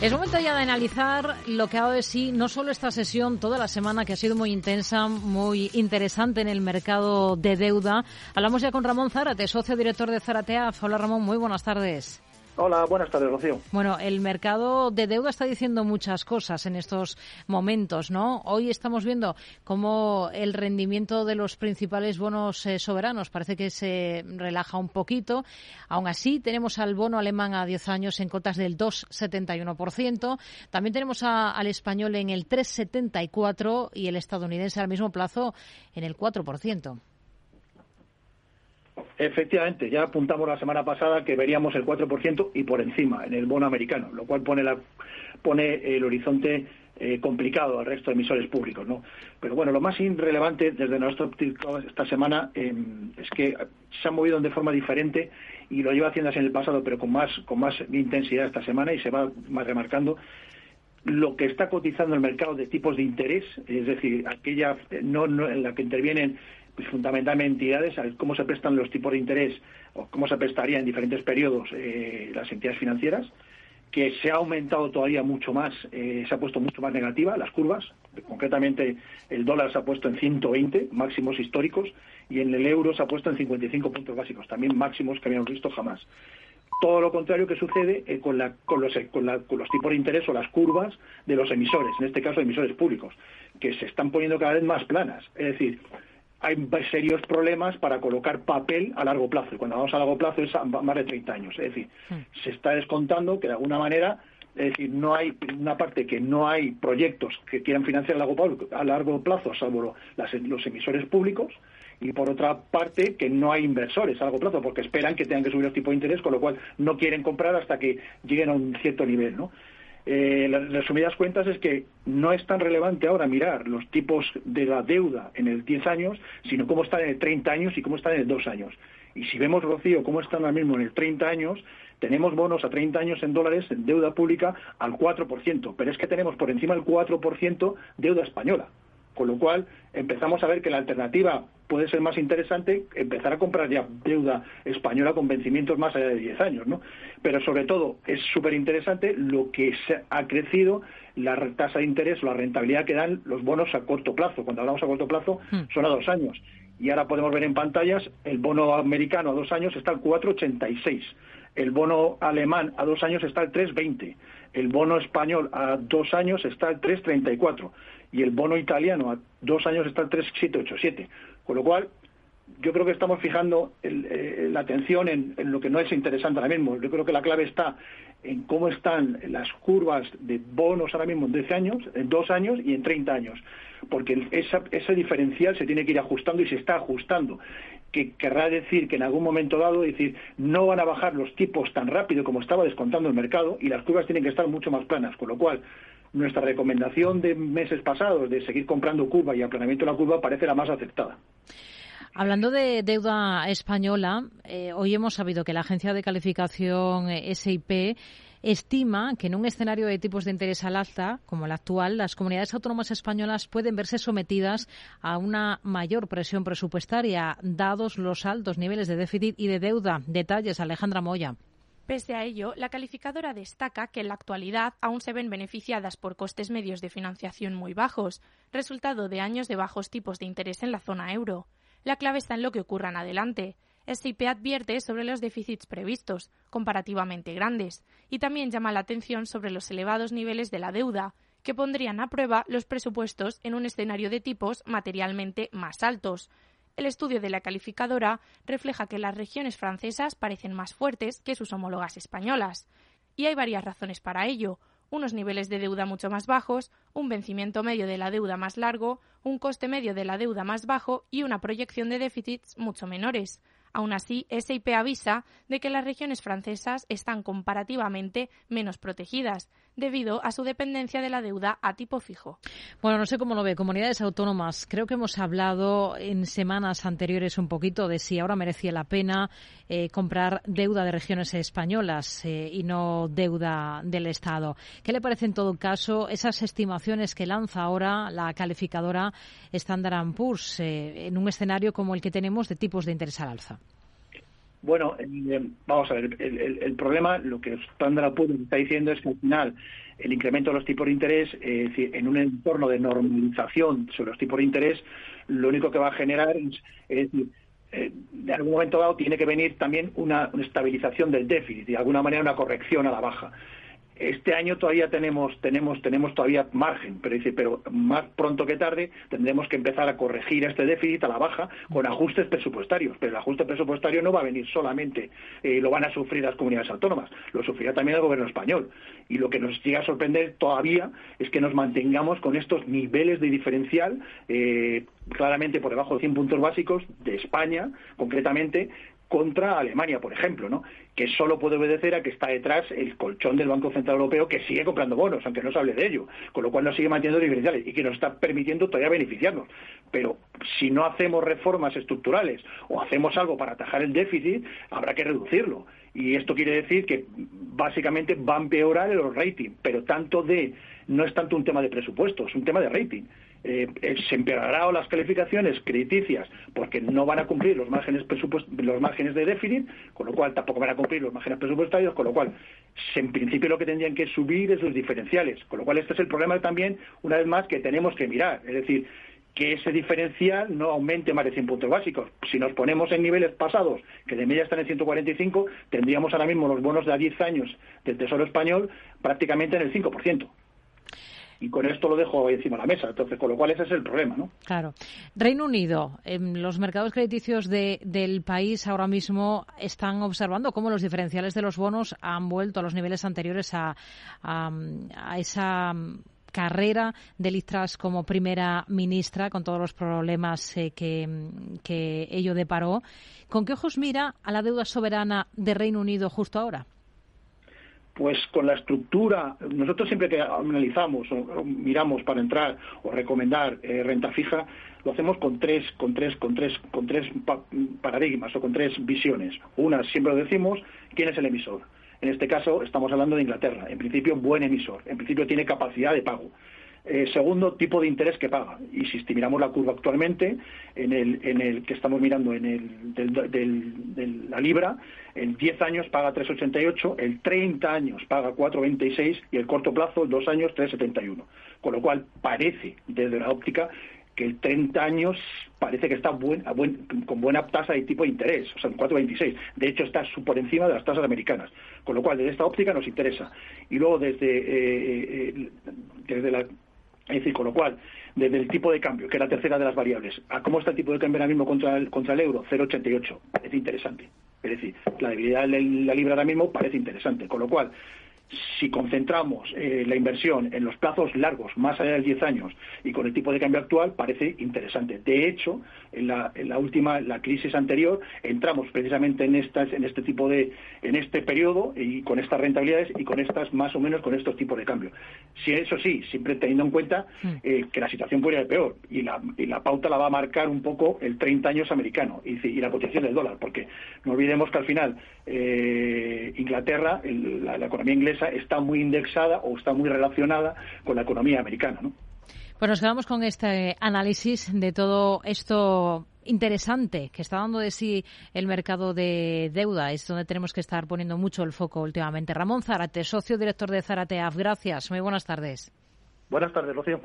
Es momento ya de analizar lo que ha dado de sí no solo esta sesión, toda la semana que ha sido muy intensa, muy interesante en el mercado de deuda. Hablamos ya con Ramón Zárate, socio director de Zarateaf. Hola Ramón, muy buenas tardes. Hola, buenas tardes, Rocío. Bueno, el mercado de deuda está diciendo muchas cosas en estos momentos, ¿no? Hoy estamos viendo cómo el rendimiento de los principales bonos eh, soberanos parece que se relaja un poquito. Aún así, tenemos al bono alemán a 10 años en cotas del 2,71%. También tenemos al español en el 3,74% y el estadounidense al mismo plazo en el 4%. Efectivamente, ya apuntamos la semana pasada que veríamos el 4% y por encima en el bono americano, lo cual pone, la, pone el horizonte eh, complicado al resto de emisores públicos, ¿no? Pero bueno, lo más irrelevante desde nuestro óptico esta semana em, es que se han movido de forma diferente y lo lleva haciendo así en el pasado, pero con más con más intensidad esta semana y se va más remarcando lo que está cotizando el mercado de tipos de interés, es decir, aquella no, no en la que intervienen pues, fundamentalmente entidades, cómo se prestan los tipos de interés o cómo se prestaría en diferentes periodos eh, las entidades financieras, que se ha aumentado todavía mucho más, eh, se ha puesto mucho más negativa las curvas, concretamente el dólar se ha puesto en 120 máximos históricos y en el euro se ha puesto en 55 puntos básicos, también máximos que habíamos visto jamás. Todo lo contrario que sucede eh, con, con, los, con, con, los, tipos de interés o las curvas de los emisores, en este caso emisores públicos, que se están poniendo cada vez más planas. Es decir, hay serios problemas para colocar papel a largo plazo. Y cuando vamos a largo plazo es a más de 30 años. Es decir, hmm. se está descontando que de alguna manera, es decir, no hay una parte que no hay proyectos que quieran financiar a largo plazo, salvo los emisores públicos, y por otra parte que no hay inversores a largo plazo porque esperan que tengan que subir los tipos de interés, con lo cual no quieren comprar hasta que lleguen a un cierto nivel, ¿no? eh, las resumidas cuentas es que no es tan relevante ahora mirar los tipos de la deuda en el 10 años, sino cómo están en el 30 años y cómo están en el 2 años. Y si vemos, Rocío, cómo están ahora mismo en el 30 años, tenemos bonos a 30 años en dólares en deuda pública al 4%, pero es que tenemos por encima del 4% deuda española. Con lo cual empezamos a ver que la alternativa puede ser más interesante empezar a comprar ya deuda española con vencimientos más allá de 10 años, ¿no? Pero sobre todo es súper interesante lo que se ha crecido la tasa de interés o la rentabilidad que dan los bonos a corto plazo. Cuando hablamos a corto plazo hmm. son a dos años. Y ahora podemos ver en pantallas el bono americano a dos años está al 4,86. El bono alemán a dos años está al 3,20. El bono español a dos años está al 3,34 y el bono italiano a dos años está al 3,787. Con lo cual, yo creo que estamos fijando eh, la atención en, lo que no es interesante ahora mismo. Yo creo que la clave está en cómo están las curvas de bonos ahora mismo en 10 años, en 2 años y en 30 años. Porque ese diferencial se tiene que ir ajustando y se está ajustando. Que querrá decir que en algún momento dado, decir, no van a bajar los tipos tan rápido como estaba descontando el mercado y las curvas tienen que estar mucho más planas. Con lo cual, nuestra recomendación de meses pasados de seguir comprando curva y aplanamiento de la curva parece la más aceptada. Hablando de deuda española, eh, hoy hemos sabido que la agencia de calificación eh, SIP estima que en un escenario de tipos de interés al alza, como el actual, las comunidades autónomas españolas pueden verse sometidas a una mayor presión presupuestaria, dados los altos niveles de déficit y de deuda. Detalles, Alejandra Moya. Pese a ello, la calificadora destaca que en la actualidad aún se ven beneficiadas por costes medios de financiación muy bajos, resultado de años de bajos tipos de interés en la zona euro. La clave está en lo que ocurra en adelante. SIP advierte sobre los déficits previstos, comparativamente grandes, y también llama la atención sobre los elevados niveles de la deuda, que pondrían a prueba los presupuestos en un escenario de tipos materialmente más altos, el estudio de la calificadora refleja que las regiones francesas parecen más fuertes que sus homólogas españolas. Y hay varias razones para ello unos niveles de deuda mucho más bajos, un vencimiento medio de la deuda más largo, un coste medio de la deuda más bajo y una proyección de déficits mucho menores. Aún así, SIP avisa de que las regiones francesas están comparativamente menos protegidas, debido a su dependencia de la deuda a tipo fijo. Bueno, no sé cómo lo ve. Comunidades autónomas. Creo que hemos hablado en semanas anteriores un poquito de si ahora merecía la pena eh, comprar deuda de regiones españolas eh, y no deuda del Estado. ¿Qué le parece en todo caso esas estimaciones que lanza ahora la calificadora Standard Poor's eh, en un escenario como el que tenemos de tipos de interés al alza? Bueno, eh, vamos a ver, el, problema, lo que Standard Poor's está diciendo es que al final el incremento de los tipos de interés, eh, en un entorno de normalización sobre los tipos de interés, lo único que va a generar es, decir, eh, de algún momento dado tiene que venir también una, estabilización del déficit, de alguna manera una corrección a la baja. Este año todavía tenemos, tenemos, tenemos todavía margen, pero dice, pero más pronto que tarde tendremos que empezar a corregir este déficit a la baja con ajustes presupuestarios. Pero el ajuste presupuestario no va a venir solamente, eh, lo van a sufrir las comunidades autónomas, lo sufrirá también el gobierno español. Y lo que nos llega a sorprender todavía es que nos mantengamos con estos niveles de diferencial eh, claramente por debajo de 100 puntos básicos de España, concretamente, contra Alemania, por ejemplo, ¿no? que solo puede obedecer a que está detrás el colchón del Banco Central Europeo que sigue comprando bonos, aunque no se hable de ello, con lo cual nos sigue manteniendo diferenciales y que nos está permitiendo todavía beneficiarnos. Pero si no hacemos reformas estructurales o hacemos algo para atajar el déficit, habrá que reducirlo. Y esto quiere decir que básicamente va a empeorar los ratings, pero tanto de no es tanto un tema de presupuesto, es un tema de rating. Eh, se empeorará las calificaciones crediticias porque no van a cumplir los márgenes los márgenes de déficit, con lo cual tampoco van a cumplir los márgenes presupuestarios, con lo cual en principio lo que tendrían que subir es los diferenciales, con lo cual este es el problema también, una vez más, que tenemos que mirar, es decir, que ese diferencial no aumente más de 100 puntos básicos. Si nos ponemos en niveles pasados, que de media están en 145, tendríamos ahora mismo los bonos de a 10 años del Tesoro Español prácticamente en el 5% y con esto lo dejo encima de la mesa. Entonces, con lo cual ese es el problema, ¿no? Claro. Reino Unido, en los mercados crediticios del país ahora mismo están observando cómo los diferenciales de los bonos han vuelto a los niveles anteriores a, esa carrera de Liz como primera ministra, con todos los problemas eh, que, que ello deparó. ¿Con qué ojos mira a la deuda soberana de Reino Unido justo ahora? Pues con la estructura, nosotros siempre que analizamos o, miramos para entrar o recomendar eh, renta fija, lo hacemos con tres, con tres, con tres, con tres paradigmas o con tres visiones. Una, siempre lo decimos, ¿quién es el emisor? En este caso estamos hablando de Inglaterra. En principio, buen emisor. En principio tiene capacidad de pago. Eh, segundo, tipo de interés que paga. Y si miramos la curva actualmente, en el, en el que estamos mirando en el de la libra, el 10 años paga 3,88, el 30 años paga 4,26 y el corto plazo, el 2 años, 3,71. Con lo cual parece, desde la óptica, que el 30 años parece que está buen, con buena tasa de tipo de interés, o sea, 4,26. De hecho, está por encima de las tasas americanas. Con lo cual, desde esta óptica nos interesa. Y luego, desde, eh, eh, desde la es decir, con lo cual, desde el tipo de cambio, que es la tercera de las variables, a cómo está el tipo de cambio ahora mismo contra el, contra el euro, 0,88, parece interesante. Es decir, la debilidad de la libra ahora mismo parece interesante. Con lo cual, si concentramos eh, la inversión en los plazos largos, más allá de 10 años, y con el tipo de cambio actual, parece interesante. De hecho, en la, última, la crisis anterior, entramos precisamente en, estas, en este tipo de, en este periodo y con estas rentabilidades y con estas, más o menos, con estos tipos de cambio. Si eso sí, siempre teniendo en cuenta mm. eh, que la situación puede ir peor y la, y la pauta la va a marcar un poco el 30 años americano y, la posición del dólar, porque no olvidemos que al final eh, Inglaterra, la economía inglesa, está muy indexada o está muy relacionada con la economía americana. ¿no? Pues nos quedamos con este análisis de todo esto interesante que está dando de sí el mercado de deuda. Es donde tenemos que estar poniendo mucho el foco últimamente. Ramón Zárate, socio director de Zárate AF. Gracias. Muy buenas tardes. Buenas tardes, Rocío.